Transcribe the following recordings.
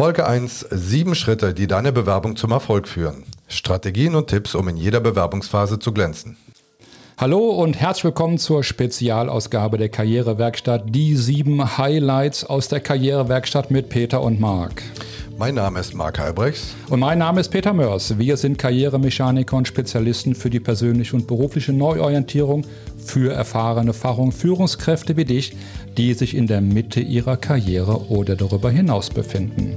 Folge 1. Sieben Schritte, die deine Bewerbung zum Erfolg führen. Strategien und Tipps, um in jeder Bewerbungsphase zu glänzen. Hallo und herzlich willkommen zur Spezialausgabe der Karrierewerkstatt. Die sieben Highlights aus der Karrierewerkstatt mit Peter und Marc. Mein Name ist Marc Halbrechts. Und mein Name ist Peter Mörs. Wir sind Karrieremechaniker und Spezialisten für die persönliche und berufliche Neuorientierung für erfahrene Fach- und Führungskräfte wie dich, die sich in der Mitte ihrer Karriere oder darüber hinaus befinden.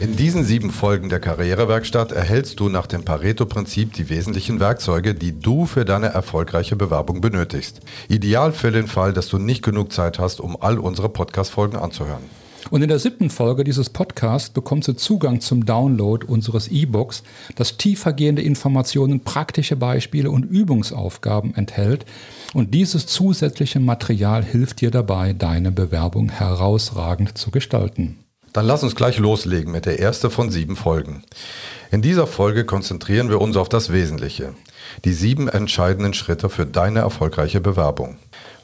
In diesen sieben Folgen der Karrierewerkstatt erhältst du nach dem Pareto-Prinzip die wesentlichen Werkzeuge, die du für deine erfolgreiche Bewerbung benötigst. Ideal für den Fall, dass du nicht genug Zeit hast, um all unsere Podcast-Folgen anzuhören. Und in der siebten Folge dieses Podcasts bekommst du Zugang zum Download unseres E-Books, das tiefergehende Informationen, praktische Beispiele und Übungsaufgaben enthält. Und dieses zusätzliche Material hilft dir dabei, deine Bewerbung herausragend zu gestalten. Dann lass uns gleich loslegen mit der ersten von sieben Folgen. In dieser Folge konzentrieren wir uns auf das Wesentliche, die sieben entscheidenden Schritte für deine erfolgreiche Bewerbung.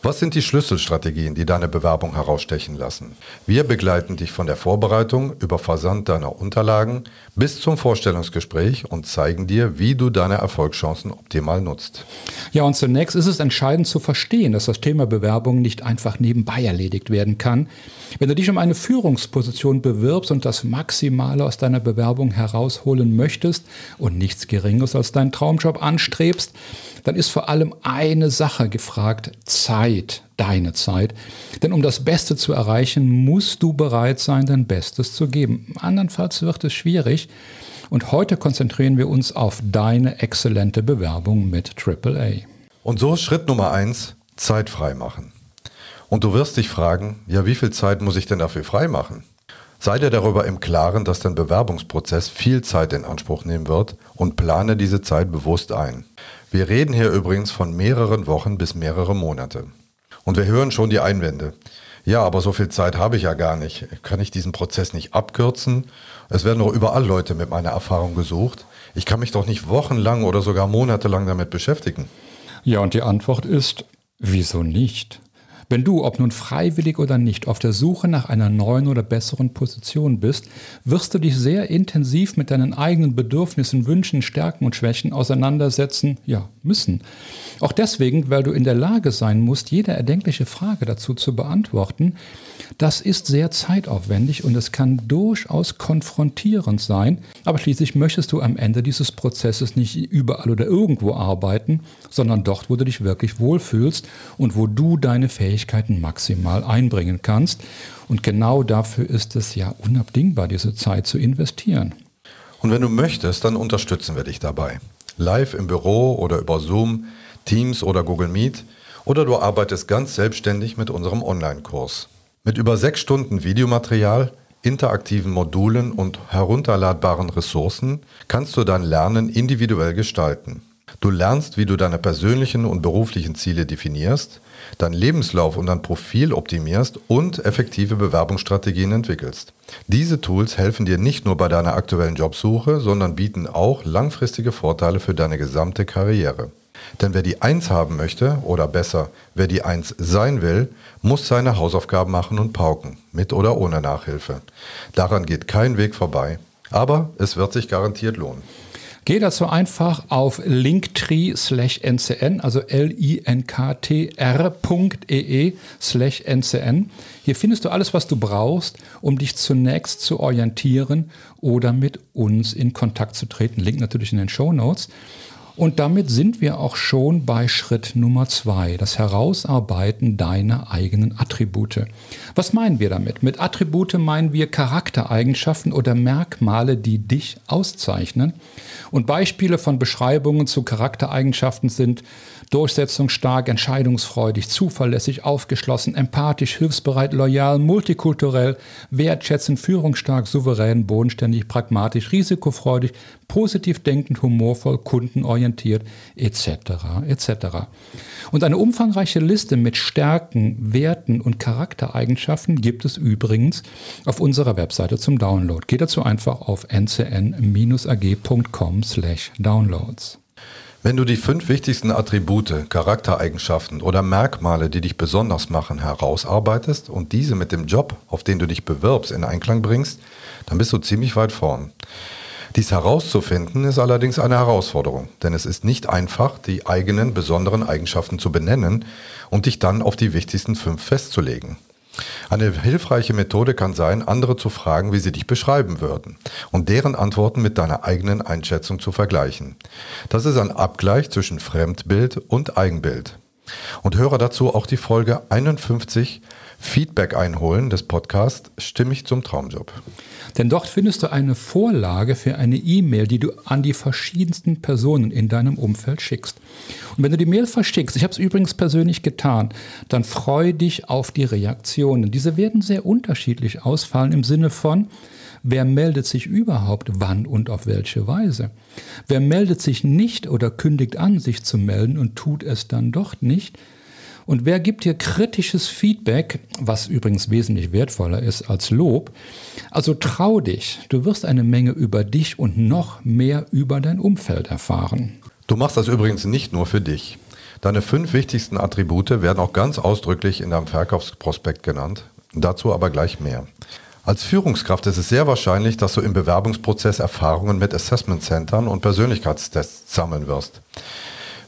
Was sind die Schlüsselstrategien, die deine Bewerbung herausstechen lassen? Wir begleiten dich von der Vorbereitung über Versand deiner Unterlagen bis zum Vorstellungsgespräch und zeigen dir, wie du deine Erfolgschancen optimal nutzt. Ja, und zunächst ist es entscheidend zu verstehen, dass das Thema Bewerbung nicht einfach nebenbei erledigt werden kann. Wenn du dich um eine Führungsposition bewirbst und das Maximale aus deiner Bewerbung herausholen möchtest und nichts Geringes als deinen Traumjob anstrebst, dann ist vor allem eine Sache gefragt, Zeit, deine Zeit. Denn um das Beste zu erreichen, musst du bereit sein, dein Bestes zu geben. Andernfalls wird es schwierig. Und heute konzentrieren wir uns auf deine exzellente Bewerbung mit AAA. Und so Schritt Nummer eins, Zeit frei machen. Und du wirst dich fragen, ja, wie viel Zeit muss ich denn dafür frei machen? Sei dir darüber im Klaren, dass dein Bewerbungsprozess viel Zeit in Anspruch nehmen wird und plane diese Zeit bewusst ein. Wir reden hier übrigens von mehreren Wochen bis mehrere Monate. Und wir hören schon die Einwände. Ja, aber so viel Zeit habe ich ja gar nicht. Kann ich diesen Prozess nicht abkürzen? Es werden doch überall Leute mit meiner Erfahrung gesucht. Ich kann mich doch nicht wochenlang oder sogar monatelang damit beschäftigen. Ja, und die Antwort ist, wieso nicht? Wenn du, ob nun freiwillig oder nicht, auf der Suche nach einer neuen oder besseren Position bist, wirst du dich sehr intensiv mit deinen eigenen Bedürfnissen, Wünschen, Stärken und Schwächen auseinandersetzen, ja, müssen. Auch deswegen, weil du in der Lage sein musst, jede erdenkliche Frage dazu zu beantworten. Das ist sehr zeitaufwendig und es kann durchaus konfrontierend sein. Aber schließlich möchtest du am Ende dieses Prozesses nicht überall oder irgendwo arbeiten, sondern dort, wo du dich wirklich wohlfühlst und wo du deine Fähigkeiten maximal einbringen kannst. Und genau dafür ist es ja unabdingbar, diese Zeit zu investieren. Und wenn du möchtest, dann unterstützen wir dich dabei. Live im Büro oder über Zoom Teams oder Google Meet oder du arbeitest ganz selbstständig mit unserem Online-Kurs. Mit über sechs Stunden Videomaterial, interaktiven Modulen und herunterladbaren Ressourcen kannst du dein Lernen individuell gestalten. Du lernst, wie du deine persönlichen und beruflichen Ziele definierst, deinen Lebenslauf und dein Profil optimierst und effektive Bewerbungsstrategien entwickelst. Diese Tools helfen dir nicht nur bei deiner aktuellen Jobsuche, sondern bieten auch langfristige Vorteile für deine gesamte Karriere. Denn wer die Eins haben möchte, oder besser, wer die Eins sein will, muss seine Hausaufgaben machen und pauken, mit oder ohne Nachhilfe. Daran geht kein Weg vorbei, aber es wird sich garantiert lohnen. Geh dazu einfach auf linktree slash ncn, also l-i-n-k-t-r.ee e slash ncn. Hier findest du alles, was du brauchst, um dich zunächst zu orientieren oder mit uns in Kontakt zu treten. Link natürlich in den Show Notes. Und damit sind wir auch schon bei Schritt Nummer zwei, das Herausarbeiten deiner eigenen Attribute. Was meinen wir damit? Mit Attribute meinen wir Charaktereigenschaften oder Merkmale, die dich auszeichnen. Und Beispiele von Beschreibungen zu Charaktereigenschaften sind durchsetzungsstark, entscheidungsfreudig, zuverlässig, aufgeschlossen, empathisch, hilfsbereit, loyal, multikulturell, wertschätzend, führungsstark, souverän, bodenständig, pragmatisch, risikofreudig, positiv denkend, humorvoll, kundenorientiert, etc. etc. Und eine umfangreiche Liste mit Stärken, Werten und Charaktereigenschaften gibt es übrigens auf unserer Webseite zum Download. Geht dazu einfach auf ncn-ag.com/downloads. Wenn du die fünf wichtigsten Attribute, Charaktereigenschaften oder Merkmale, die dich besonders machen, herausarbeitest und diese mit dem Job, auf den du dich bewirbst, in Einklang bringst, dann bist du ziemlich weit vorn. Dies herauszufinden ist allerdings eine Herausforderung, denn es ist nicht einfach, die eigenen besonderen Eigenschaften zu benennen und dich dann auf die wichtigsten fünf festzulegen. Eine hilfreiche Methode kann sein, andere zu fragen, wie sie dich beschreiben würden und deren Antworten mit deiner eigenen Einschätzung zu vergleichen. Das ist ein Abgleich zwischen Fremdbild und Eigenbild. Und höre dazu auch die Folge 51 Feedback einholen des Podcasts Stimmig zum Traumjob. Denn dort findest du eine Vorlage für eine E-Mail, die du an die verschiedensten Personen in deinem Umfeld schickst. Und wenn du die Mail verschickst, ich habe es übrigens persönlich getan, dann freue dich auf die Reaktionen. Diese werden sehr unterschiedlich ausfallen im Sinne von, Wer meldet sich überhaupt wann und auf welche Weise? Wer meldet sich nicht oder kündigt an, sich zu melden und tut es dann doch nicht? Und wer gibt dir kritisches Feedback, was übrigens wesentlich wertvoller ist als Lob? Also trau dich, du wirst eine Menge über dich und noch mehr über dein Umfeld erfahren. Du machst das übrigens nicht nur für dich. Deine fünf wichtigsten Attribute werden auch ganz ausdrücklich in deinem Verkaufsprospekt genannt. Dazu aber gleich mehr. Als Führungskraft ist es sehr wahrscheinlich, dass du im Bewerbungsprozess Erfahrungen mit Assessment Centern und Persönlichkeitstests sammeln wirst.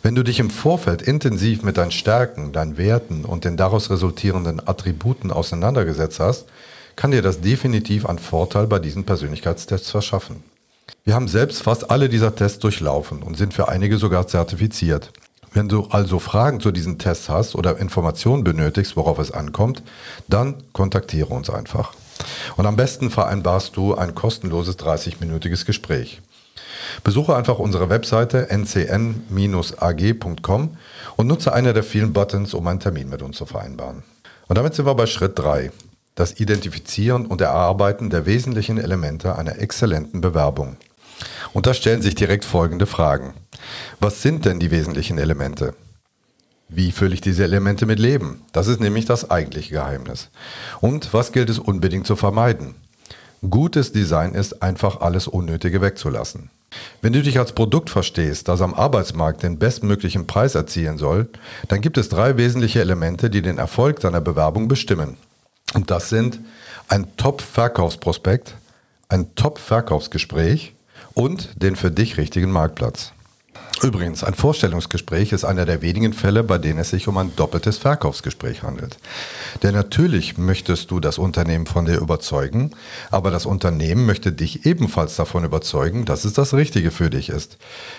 Wenn du dich im Vorfeld intensiv mit deinen Stärken, deinen Werten und den daraus resultierenden Attributen auseinandergesetzt hast, kann dir das definitiv einen Vorteil bei diesen Persönlichkeitstests verschaffen. Wir haben selbst fast alle dieser Tests durchlaufen und sind für einige sogar zertifiziert. Wenn du also Fragen zu diesen Tests hast oder Informationen benötigst, worauf es ankommt, dann kontaktiere uns einfach. Und am besten vereinbarst du ein kostenloses 30-minütiges Gespräch. Besuche einfach unsere Webseite ncn-ag.com und nutze einer der vielen Buttons, um einen Termin mit uns zu vereinbaren. Und damit sind wir bei Schritt 3, das Identifizieren und Erarbeiten der wesentlichen Elemente einer exzellenten Bewerbung. Und da stellen sich direkt folgende Fragen. Was sind denn die wesentlichen Elemente? Wie fülle ich diese Elemente mit Leben? Das ist nämlich das eigentliche Geheimnis. Und was gilt es unbedingt zu vermeiden? Gutes Design ist einfach alles Unnötige wegzulassen. Wenn du dich als Produkt verstehst, das am Arbeitsmarkt den bestmöglichen Preis erzielen soll, dann gibt es drei wesentliche Elemente, die den Erfolg deiner Bewerbung bestimmen. Und das sind ein Top-Verkaufsprospekt, ein Top-Verkaufsgespräch und den für dich richtigen Marktplatz. Übrigens, ein Vorstellungsgespräch ist einer der wenigen Fälle, bei denen es sich um ein doppeltes Verkaufsgespräch handelt. Denn natürlich möchtest du das Unternehmen von dir überzeugen, aber das Unternehmen möchte dich ebenfalls davon überzeugen, dass es das Richtige für dich ist.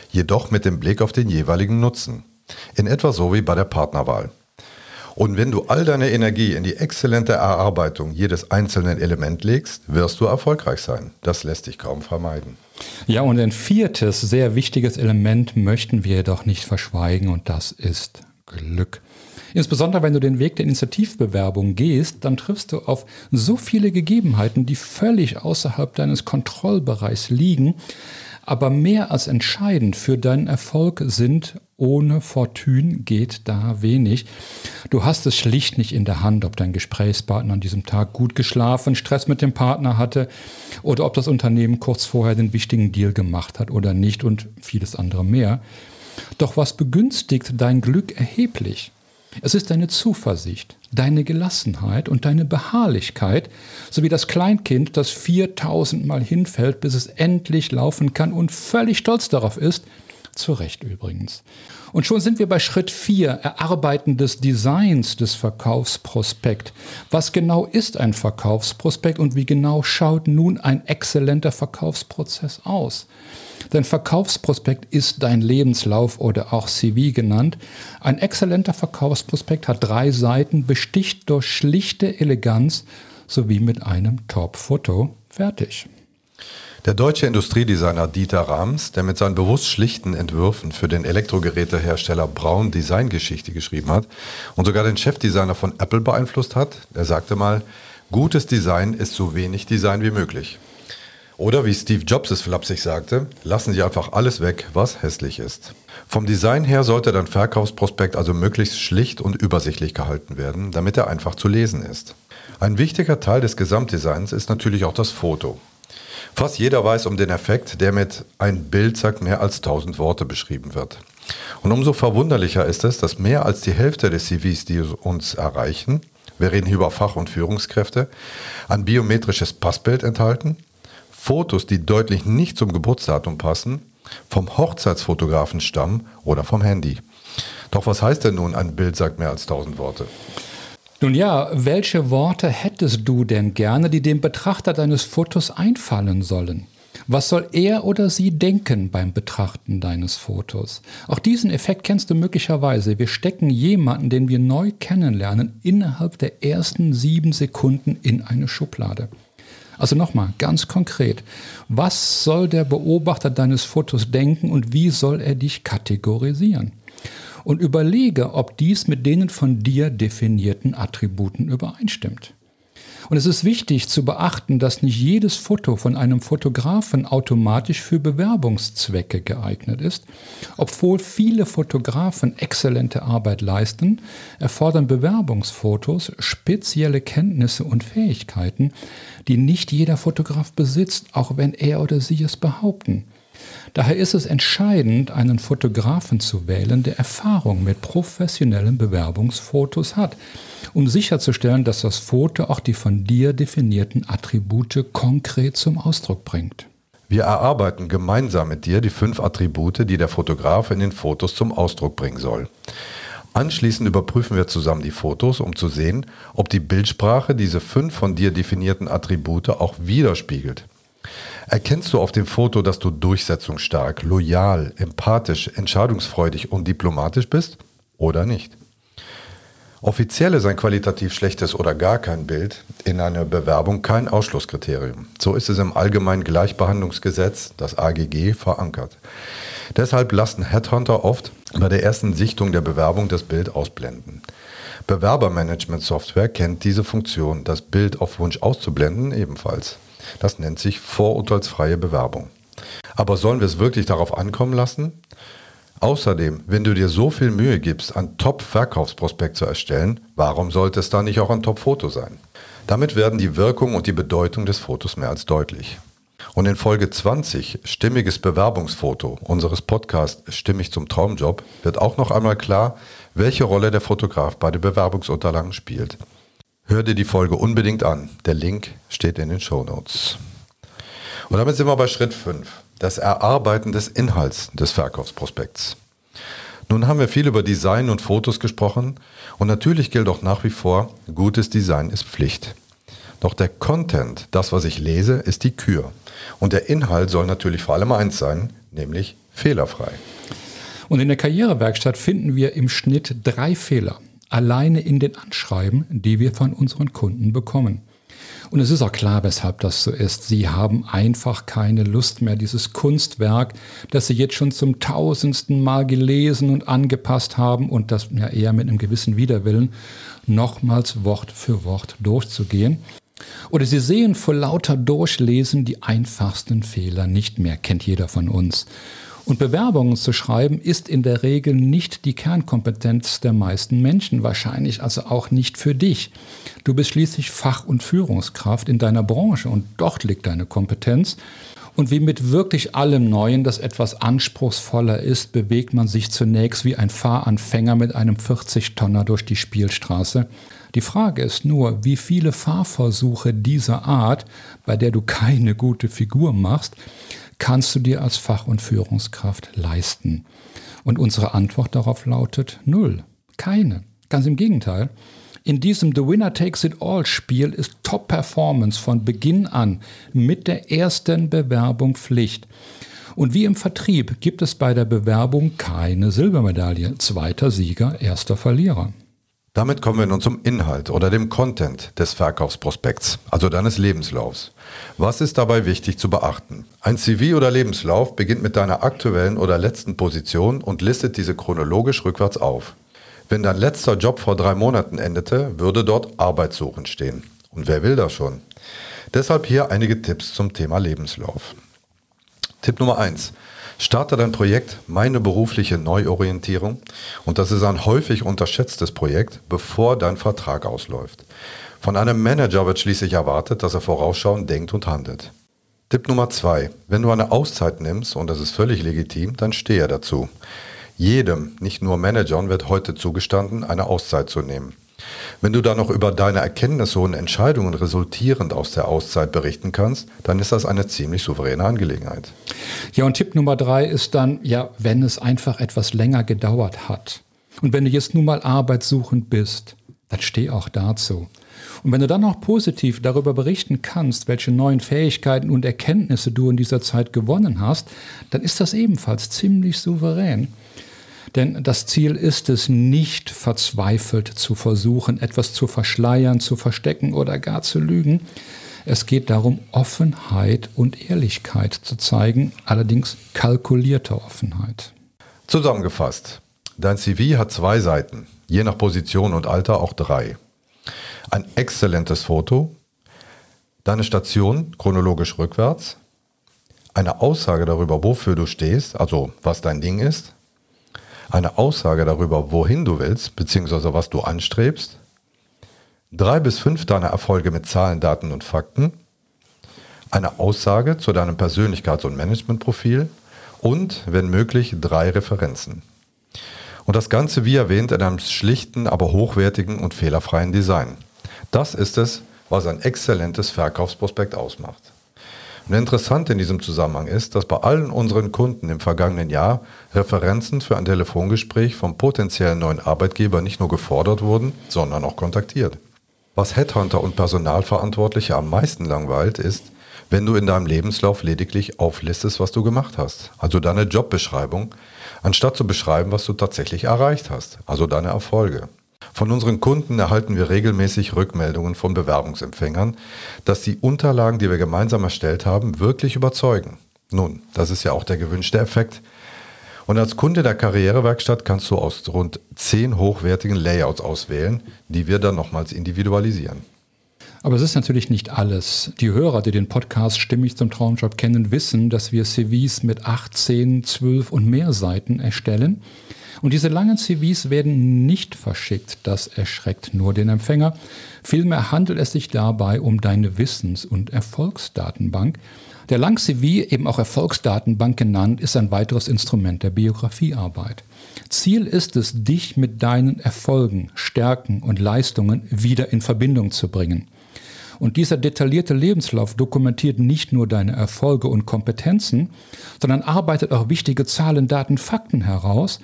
Jedoch mit dem Blick auf den jeweiligen Nutzen. In etwa so wie bei der Partnerwahl. Und wenn du all deine Energie in die exzellente Erarbeitung jedes einzelnen Element legst, wirst du erfolgreich sein. Das lässt sich kaum vermeiden. Ja, und ein viertes, sehr wichtiges Element möchten wir jedoch nicht verschweigen und das ist Glück. Insbesondere wenn du den Weg der Initiativbewerbung gehst, dann triffst du auf so viele Gegebenheiten, die völlig außerhalb deines Kontrollbereichs liegen, aber mehr als entscheidend für deinen Erfolg sind, ohne Fortune geht da wenig. Du hast es schlicht nicht in der Hand, ob dein Gesprächspartner an diesem Tag gut geschlafen, Stress mit dem Partner hatte oder ob das Unternehmen kurz vorher den wichtigen Deal gemacht hat oder nicht und vieles andere mehr. Doch was begünstigt dein Glück erheblich? Es ist deine Zuversicht, deine Gelassenheit und deine Beharrlichkeit, sowie das Kleinkind, das 4000 Mal hinfällt, bis es endlich laufen kann und völlig stolz darauf ist, zu Recht übrigens. Und schon sind wir bei Schritt 4, Erarbeiten des Designs des Verkaufsprospekt. Was genau ist ein Verkaufsprospekt und wie genau schaut nun ein exzellenter Verkaufsprozess aus? Dein Verkaufsprospekt ist dein Lebenslauf oder auch CV genannt. Ein exzellenter Verkaufsprospekt hat drei Seiten, besticht durch schlichte Eleganz sowie mit einem Top-Foto. Fertig. Der deutsche Industriedesigner Dieter Rams, der mit seinen bewusst schlichten Entwürfen für den Elektrogerätehersteller Braun Designgeschichte geschrieben hat und sogar den Chefdesigner von Apple beeinflusst hat, der sagte mal, gutes Design ist so wenig Design wie möglich. Oder wie Steve Jobs es flapsig sagte, lassen Sie einfach alles weg, was hässlich ist. Vom Design her sollte dein Verkaufsprospekt also möglichst schlicht und übersichtlich gehalten werden, damit er einfach zu lesen ist. Ein wichtiger Teil des Gesamtdesigns ist natürlich auch das Foto. Fast jeder weiß um den Effekt, der mit ein Bild sagt mehr als 1000 Worte beschrieben wird. Und umso verwunderlicher ist es, dass mehr als die Hälfte der CVs, die uns erreichen, wir reden hier über Fach- und Führungskräfte, ein biometrisches Passbild enthalten Fotos, die deutlich nicht zum Geburtsdatum passen, vom Hochzeitsfotografen stammen oder vom Handy. Doch was heißt denn nun, ein Bild sagt mehr als tausend Worte? Nun ja, welche Worte hättest du denn gerne, die dem Betrachter deines Fotos einfallen sollen? Was soll er oder sie denken beim Betrachten deines Fotos? Auch diesen Effekt kennst du möglicherweise. Wir stecken jemanden, den wir neu kennenlernen, innerhalb der ersten sieben Sekunden in eine Schublade. Also nochmal, ganz konkret, was soll der Beobachter deines Fotos denken und wie soll er dich kategorisieren? Und überlege, ob dies mit den von dir definierten Attributen übereinstimmt. Und es ist wichtig zu beachten, dass nicht jedes Foto von einem Fotografen automatisch für Bewerbungszwecke geeignet ist. Obwohl viele Fotografen exzellente Arbeit leisten, erfordern Bewerbungsfotos spezielle Kenntnisse und Fähigkeiten, die nicht jeder Fotograf besitzt, auch wenn er oder sie es behaupten. Daher ist es entscheidend, einen Fotografen zu wählen, der Erfahrung mit professionellen Bewerbungsfotos hat, um sicherzustellen, dass das Foto auch die von dir definierten Attribute konkret zum Ausdruck bringt. Wir erarbeiten gemeinsam mit dir die fünf Attribute, die der Fotograf in den Fotos zum Ausdruck bringen soll. Anschließend überprüfen wir zusammen die Fotos, um zu sehen, ob die Bildsprache diese fünf von dir definierten Attribute auch widerspiegelt. Erkennst du auf dem Foto, dass du durchsetzungsstark, loyal, empathisch, entscheidungsfreudig und diplomatisch bist oder nicht? Offiziell ist ein qualitativ schlechtes oder gar kein Bild in einer Bewerbung kein Ausschlusskriterium. So ist es im Allgemeinen Gleichbehandlungsgesetz, das AGG, verankert. Deshalb lassen Headhunter oft bei der ersten Sichtung der Bewerbung das Bild ausblenden. Bewerbermanagement-Software kennt diese Funktion, das Bild auf Wunsch auszublenden, ebenfalls. Das nennt sich vorurteilsfreie Bewerbung. Aber sollen wir es wirklich darauf ankommen lassen? Außerdem, wenn du dir so viel Mühe gibst, ein Top-Verkaufsprospekt zu erstellen, warum sollte es dann nicht auch ein Top-Foto sein? Damit werden die Wirkung und die Bedeutung des Fotos mehr als deutlich. Und in Folge 20, Stimmiges Bewerbungsfoto unseres Podcasts Stimmig zum Traumjob, wird auch noch einmal klar, welche Rolle der Fotograf bei den Bewerbungsunterlagen spielt. Hör dir die Folge unbedingt an. Der Link steht in den Show Notes. Und damit sind wir bei Schritt 5, das Erarbeiten des Inhalts des Verkaufsprospekts. Nun haben wir viel über Design und Fotos gesprochen und natürlich gilt auch nach wie vor, gutes Design ist Pflicht. Doch der Content, das was ich lese, ist die Kür. Und der Inhalt soll natürlich vor allem eins sein, nämlich fehlerfrei. Und in der Karrierewerkstatt finden wir im Schnitt drei Fehler alleine in den Anschreiben, die wir von unseren Kunden bekommen. Und es ist auch klar, weshalb das so ist. Sie haben einfach keine Lust mehr, dieses Kunstwerk, das Sie jetzt schon zum tausendsten Mal gelesen und angepasst haben und das ja eher mit einem gewissen Widerwillen, nochmals Wort für Wort durchzugehen. Oder Sie sehen vor lauter Durchlesen die einfachsten Fehler nicht mehr, kennt jeder von uns. Und Bewerbungen zu schreiben ist in der Regel nicht die Kernkompetenz der meisten Menschen, wahrscheinlich also auch nicht für dich. Du bist schließlich Fach- und Führungskraft in deiner Branche und dort liegt deine Kompetenz. Und wie mit wirklich allem Neuen, das etwas anspruchsvoller ist, bewegt man sich zunächst wie ein Fahranfänger mit einem 40-Tonner durch die Spielstraße. Die Frage ist nur, wie viele Fahrversuche dieser Art, bei der du keine gute Figur machst, kannst du dir als Fach- und Führungskraft leisten? Und unsere Antwort darauf lautet null. Keine. Ganz im Gegenteil. In diesem The Winner Takes It All Spiel ist Top Performance von Beginn an mit der ersten Bewerbung Pflicht. Und wie im Vertrieb gibt es bei der Bewerbung keine Silbermedaille. Zweiter Sieger, erster Verlierer. Damit kommen wir nun zum Inhalt oder dem Content des Verkaufsprospekts, also deines Lebenslaufs. Was ist dabei wichtig zu beachten? Ein CV oder Lebenslauf beginnt mit deiner aktuellen oder letzten Position und listet diese chronologisch rückwärts auf. Wenn dein letzter Job vor drei Monaten endete, würde dort Arbeitssuchen stehen. Und wer will das schon? Deshalb hier einige Tipps zum Thema Lebenslauf. Tipp Nummer 1. Starte dein Projekt Meine berufliche Neuorientierung und das ist ein häufig unterschätztes Projekt, bevor dein Vertrag ausläuft. Von einem Manager wird schließlich erwartet, dass er vorausschauend denkt und handelt. Tipp Nummer zwei: Wenn du eine Auszeit nimmst, und das ist völlig legitim, dann stehe dazu. Jedem, nicht nur Managern, wird heute zugestanden, eine Auszeit zu nehmen. Wenn du dann noch über deine Erkenntnisse und Entscheidungen resultierend aus der Auszeit berichten kannst, dann ist das eine ziemlich souveräne Angelegenheit. Ja, und Tipp Nummer drei ist dann, ja, wenn es einfach etwas länger gedauert hat. Und wenn du jetzt nun mal arbeitssuchend bist, dann steh auch dazu. Und wenn du dann noch positiv darüber berichten kannst, welche neuen Fähigkeiten und Erkenntnisse du in dieser Zeit gewonnen hast, dann ist das ebenfalls ziemlich souverän. Denn das Ziel ist es nicht verzweifelt zu versuchen, etwas zu verschleiern, zu verstecken oder gar zu lügen. Es geht darum, Offenheit und Ehrlichkeit zu zeigen, allerdings kalkulierte Offenheit. Zusammengefasst, dein CV hat zwei Seiten, je nach Position und Alter auch drei. Ein exzellentes Foto, deine Station chronologisch rückwärts, eine Aussage darüber, wofür du stehst, also was dein Ding ist, eine Aussage darüber, wohin du willst, beziehungsweise was du anstrebst, drei bis fünf deiner Erfolge mit Zahlen, Daten und Fakten, eine Aussage zu deinem Persönlichkeits- und Managementprofil und, wenn möglich, drei Referenzen. Und das Ganze, wie erwähnt, in einem schlichten, aber hochwertigen und fehlerfreien Design. Das ist es, was ein exzellentes Verkaufsprospekt ausmacht. Und interessant in diesem Zusammenhang ist, dass bei allen unseren Kunden im vergangenen Jahr Referenzen für ein Telefongespräch vom potenziellen neuen Arbeitgeber nicht nur gefordert wurden, sondern auch kontaktiert. Was Headhunter und Personalverantwortliche am meisten langweilt, ist, wenn du in deinem Lebenslauf lediglich auflistest, was du gemacht hast, also deine Jobbeschreibung, anstatt zu beschreiben, was du tatsächlich erreicht hast, also deine Erfolge. Von unseren Kunden erhalten wir regelmäßig Rückmeldungen von Bewerbungsempfängern, dass die Unterlagen, die wir gemeinsam erstellt haben, wirklich überzeugen. Nun, das ist ja auch der gewünschte Effekt. Und als Kunde der Karrierewerkstatt kannst du aus rund zehn hochwertigen Layouts auswählen, die wir dann nochmals individualisieren. Aber es ist natürlich nicht alles. Die Hörer, die den Podcast Stimmig zum Traumjob kennen, wissen, dass wir CVs mit 8, 10, 12 und mehr Seiten erstellen. Und diese langen CVs werden nicht verschickt. Das erschreckt nur den Empfänger. Vielmehr handelt es sich dabei um deine Wissens- und Erfolgsdatenbank. Der Lang-CV, eben auch Erfolgsdatenbank genannt, ist ein weiteres Instrument der Biografiearbeit. Ziel ist es, dich mit deinen Erfolgen, Stärken und Leistungen wieder in Verbindung zu bringen. Und dieser detaillierte Lebenslauf dokumentiert nicht nur deine Erfolge und Kompetenzen, sondern arbeitet auch wichtige Zahlen, Daten, Fakten heraus,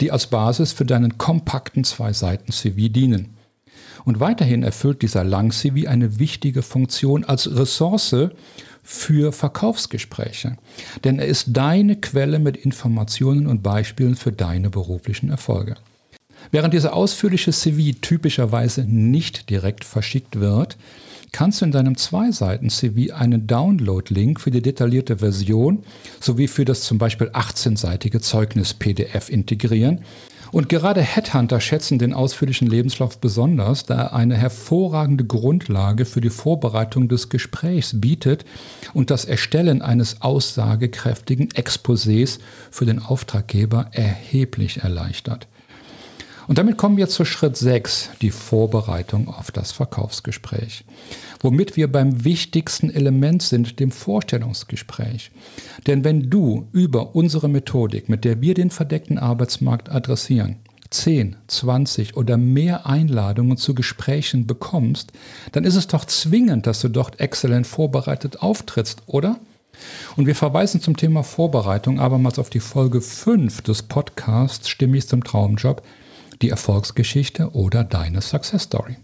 die als Basis für deinen kompakten Zwei-Seiten-CV dienen. Und weiterhin erfüllt dieser Lang-CV eine wichtige Funktion als Ressource für Verkaufsgespräche. Denn er ist deine Quelle mit Informationen und Beispielen für deine beruflichen Erfolge. Während dieser ausführliche CV typischerweise nicht direkt verschickt wird, kannst du in deinem Zwei-Seiten-CV einen Download-Link für die detaillierte Version sowie für das zum Beispiel 18-seitige Zeugnis-PDF integrieren. Und gerade Headhunter schätzen den ausführlichen Lebenslauf besonders, da er eine hervorragende Grundlage für die Vorbereitung des Gesprächs bietet und das Erstellen eines aussagekräftigen Exposés für den Auftraggeber erheblich erleichtert. Und damit kommen wir zu Schritt 6, die Vorbereitung auf das Verkaufsgespräch. Womit wir beim wichtigsten Element sind, dem Vorstellungsgespräch. Denn wenn du über unsere Methodik, mit der wir den verdeckten Arbeitsmarkt adressieren, 10, 20 oder mehr Einladungen zu Gesprächen bekommst, dann ist es doch zwingend, dass du dort exzellent vorbereitet auftrittst, oder? Und wir verweisen zum Thema Vorbereitung abermals auf die Folge 5 des Podcasts Stimmig zum Traumjob, die Erfolgsgeschichte oder deine Success Story.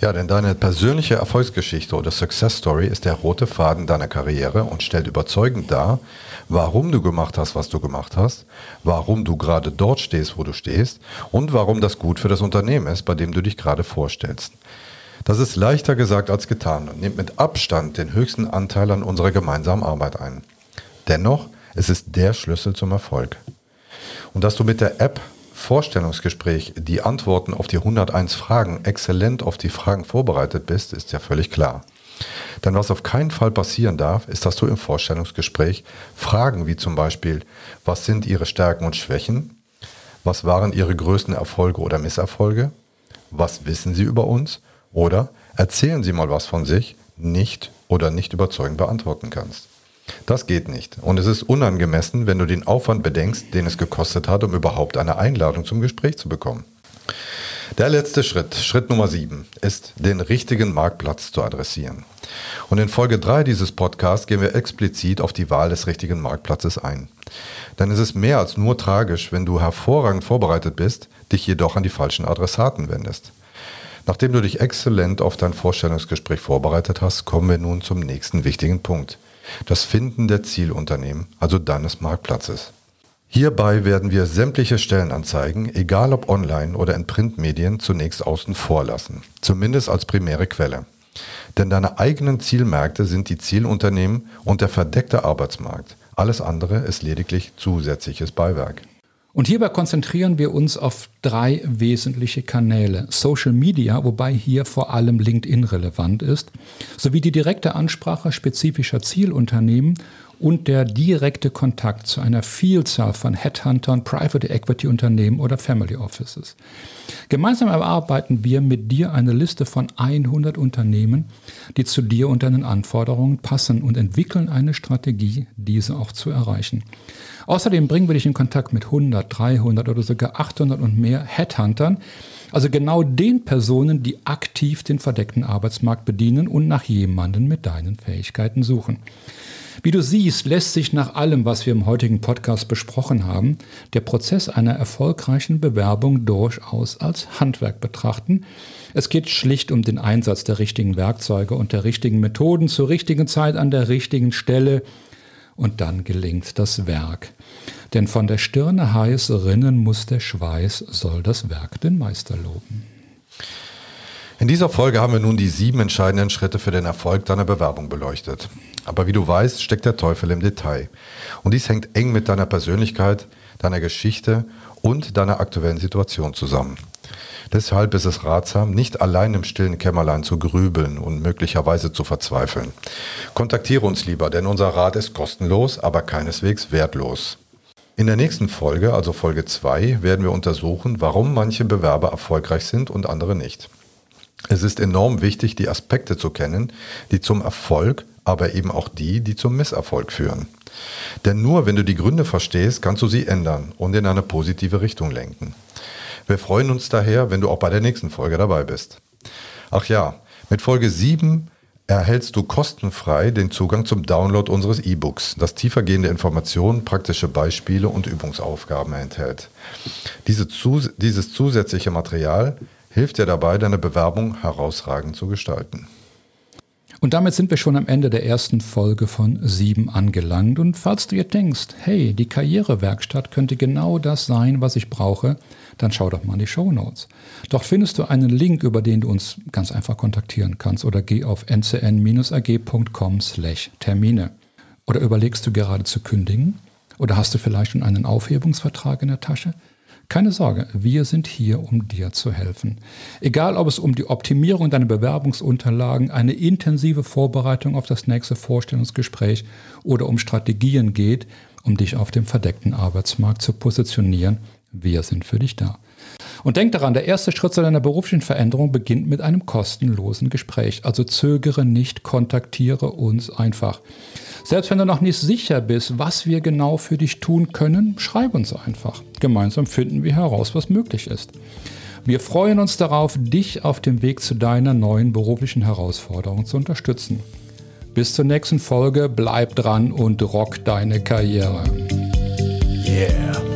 Ja, denn deine persönliche Erfolgsgeschichte oder Success Story ist der rote Faden deiner Karriere und stellt überzeugend dar, warum du gemacht hast, was du gemacht hast, warum du gerade dort stehst, wo du stehst und warum das gut für das Unternehmen ist, bei dem du dich gerade vorstellst. Das ist leichter gesagt als getan und nimmt mit Abstand den höchsten Anteil an unserer gemeinsamen Arbeit ein. Dennoch, es ist der Schlüssel zum Erfolg. Und dass du mit der App Vorstellungsgespräch die Antworten auf die 101 Fragen exzellent auf die Fragen vorbereitet bist, ist ja völlig klar. Denn was auf keinen Fall passieren darf, ist, dass du im Vorstellungsgespräch Fragen wie zum Beispiel, was sind Ihre Stärken und Schwächen? Was waren Ihre größten Erfolge oder Misserfolge? Was wissen Sie über uns? Oder erzählen Sie mal was von sich, nicht oder nicht überzeugend beantworten kannst. Das geht nicht. Und es ist unangemessen, wenn du den Aufwand bedenkst, den es gekostet hat, um überhaupt eine Einladung zum Gespräch zu bekommen. Der letzte Schritt, Schritt Nummer 7, ist, den richtigen Marktplatz zu adressieren. Und in Folge 3 dieses Podcasts gehen wir explizit auf die Wahl des richtigen Marktplatzes ein. Denn es ist mehr als nur tragisch, wenn du hervorragend vorbereitet bist, dich jedoch an die falschen Adressaten wendest. Nachdem du dich exzellent auf dein Vorstellungsgespräch vorbereitet hast, kommen wir nun zum nächsten wichtigen Punkt. Das Finden der Zielunternehmen, also deines Marktplatzes. Hierbei werden wir sämtliche Stellenanzeigen, egal ob online oder in Printmedien, zunächst außen vor lassen, zumindest als primäre Quelle. Denn deine eigenen Zielmärkte sind die Zielunternehmen und der verdeckte Arbeitsmarkt. Alles andere ist lediglich zusätzliches Beiwerk. Und hierbei konzentrieren wir uns auf drei wesentliche Kanäle. Social Media, wobei hier vor allem LinkedIn relevant ist, sowie die direkte Ansprache spezifischer Zielunternehmen und der direkte Kontakt zu einer Vielzahl von Headhuntern, Private Equity Unternehmen oder Family Offices. Gemeinsam erarbeiten wir mit dir eine Liste von 100 Unternehmen, die zu dir und deinen Anforderungen passen und entwickeln eine Strategie, diese auch zu erreichen. Außerdem bringen wir dich in Kontakt mit 100, 300 oder sogar 800 und mehr Headhuntern, also genau den Personen, die aktiv den verdeckten Arbeitsmarkt bedienen und nach jemanden mit deinen Fähigkeiten suchen. Wie du siehst, lässt sich nach allem, was wir im heutigen Podcast besprochen haben, der Prozess einer erfolgreichen Bewerbung durchaus als Handwerk betrachten. Es geht schlicht um den Einsatz der richtigen Werkzeuge und der richtigen Methoden zur richtigen Zeit an der richtigen Stelle und dann gelingt das Werk. Denn von der Stirne heiß rinnen muss der Schweiß, soll das Werk den Meister loben. In dieser Folge haben wir nun die sieben entscheidenden Schritte für den Erfolg deiner Bewerbung beleuchtet. Aber wie du weißt, steckt der Teufel im Detail. Und dies hängt eng mit deiner Persönlichkeit, deiner Geschichte und deiner aktuellen Situation zusammen. Deshalb ist es ratsam, nicht allein im stillen Kämmerlein zu grübeln und möglicherweise zu verzweifeln. Kontaktiere uns lieber, denn unser Rat ist kostenlos, aber keineswegs wertlos. In der nächsten Folge, also Folge 2, werden wir untersuchen, warum manche Bewerber erfolgreich sind und andere nicht. Es ist enorm wichtig, die Aspekte zu kennen, die zum Erfolg, aber eben auch die, die zum Misserfolg führen. Denn nur wenn du die Gründe verstehst, kannst du sie ändern und in eine positive Richtung lenken. Wir freuen uns daher, wenn du auch bei der nächsten Folge dabei bist. Ach ja, mit Folge 7 erhältst du kostenfrei den Zugang zum Download unseres E-Books, das tiefergehende Informationen, praktische Beispiele und Übungsaufgaben enthält. Diese zus dieses zusätzliche Material hilft dir dabei, deine Bewerbung herausragend zu gestalten. Und damit sind wir schon am Ende der ersten Folge von 7 angelangt. Und falls du jetzt denkst, hey, die Karrierewerkstatt könnte genau das sein, was ich brauche, dann schau doch mal in die Show Notes. Dort findest du einen Link, über den du uns ganz einfach kontaktieren kannst oder geh auf ncn-ag.com/termine. Oder überlegst du gerade zu kündigen? Oder hast du vielleicht schon einen Aufhebungsvertrag in der Tasche? Keine Sorge, wir sind hier, um dir zu helfen. Egal, ob es um die Optimierung deiner Bewerbungsunterlagen, eine intensive Vorbereitung auf das nächste Vorstellungsgespräch oder um Strategien geht, um dich auf dem verdeckten Arbeitsmarkt zu positionieren, wir sind für dich da. Und denk daran, der erste Schritt zu deiner beruflichen Veränderung beginnt mit einem kostenlosen Gespräch. Also zögere nicht, kontaktiere uns einfach. Selbst wenn du noch nicht sicher bist, was wir genau für dich tun können, schreib uns einfach. Gemeinsam finden wir heraus, was möglich ist. Wir freuen uns darauf, dich auf dem Weg zu deiner neuen beruflichen Herausforderung zu unterstützen. Bis zur nächsten Folge, bleib dran und rock deine Karriere. Yeah.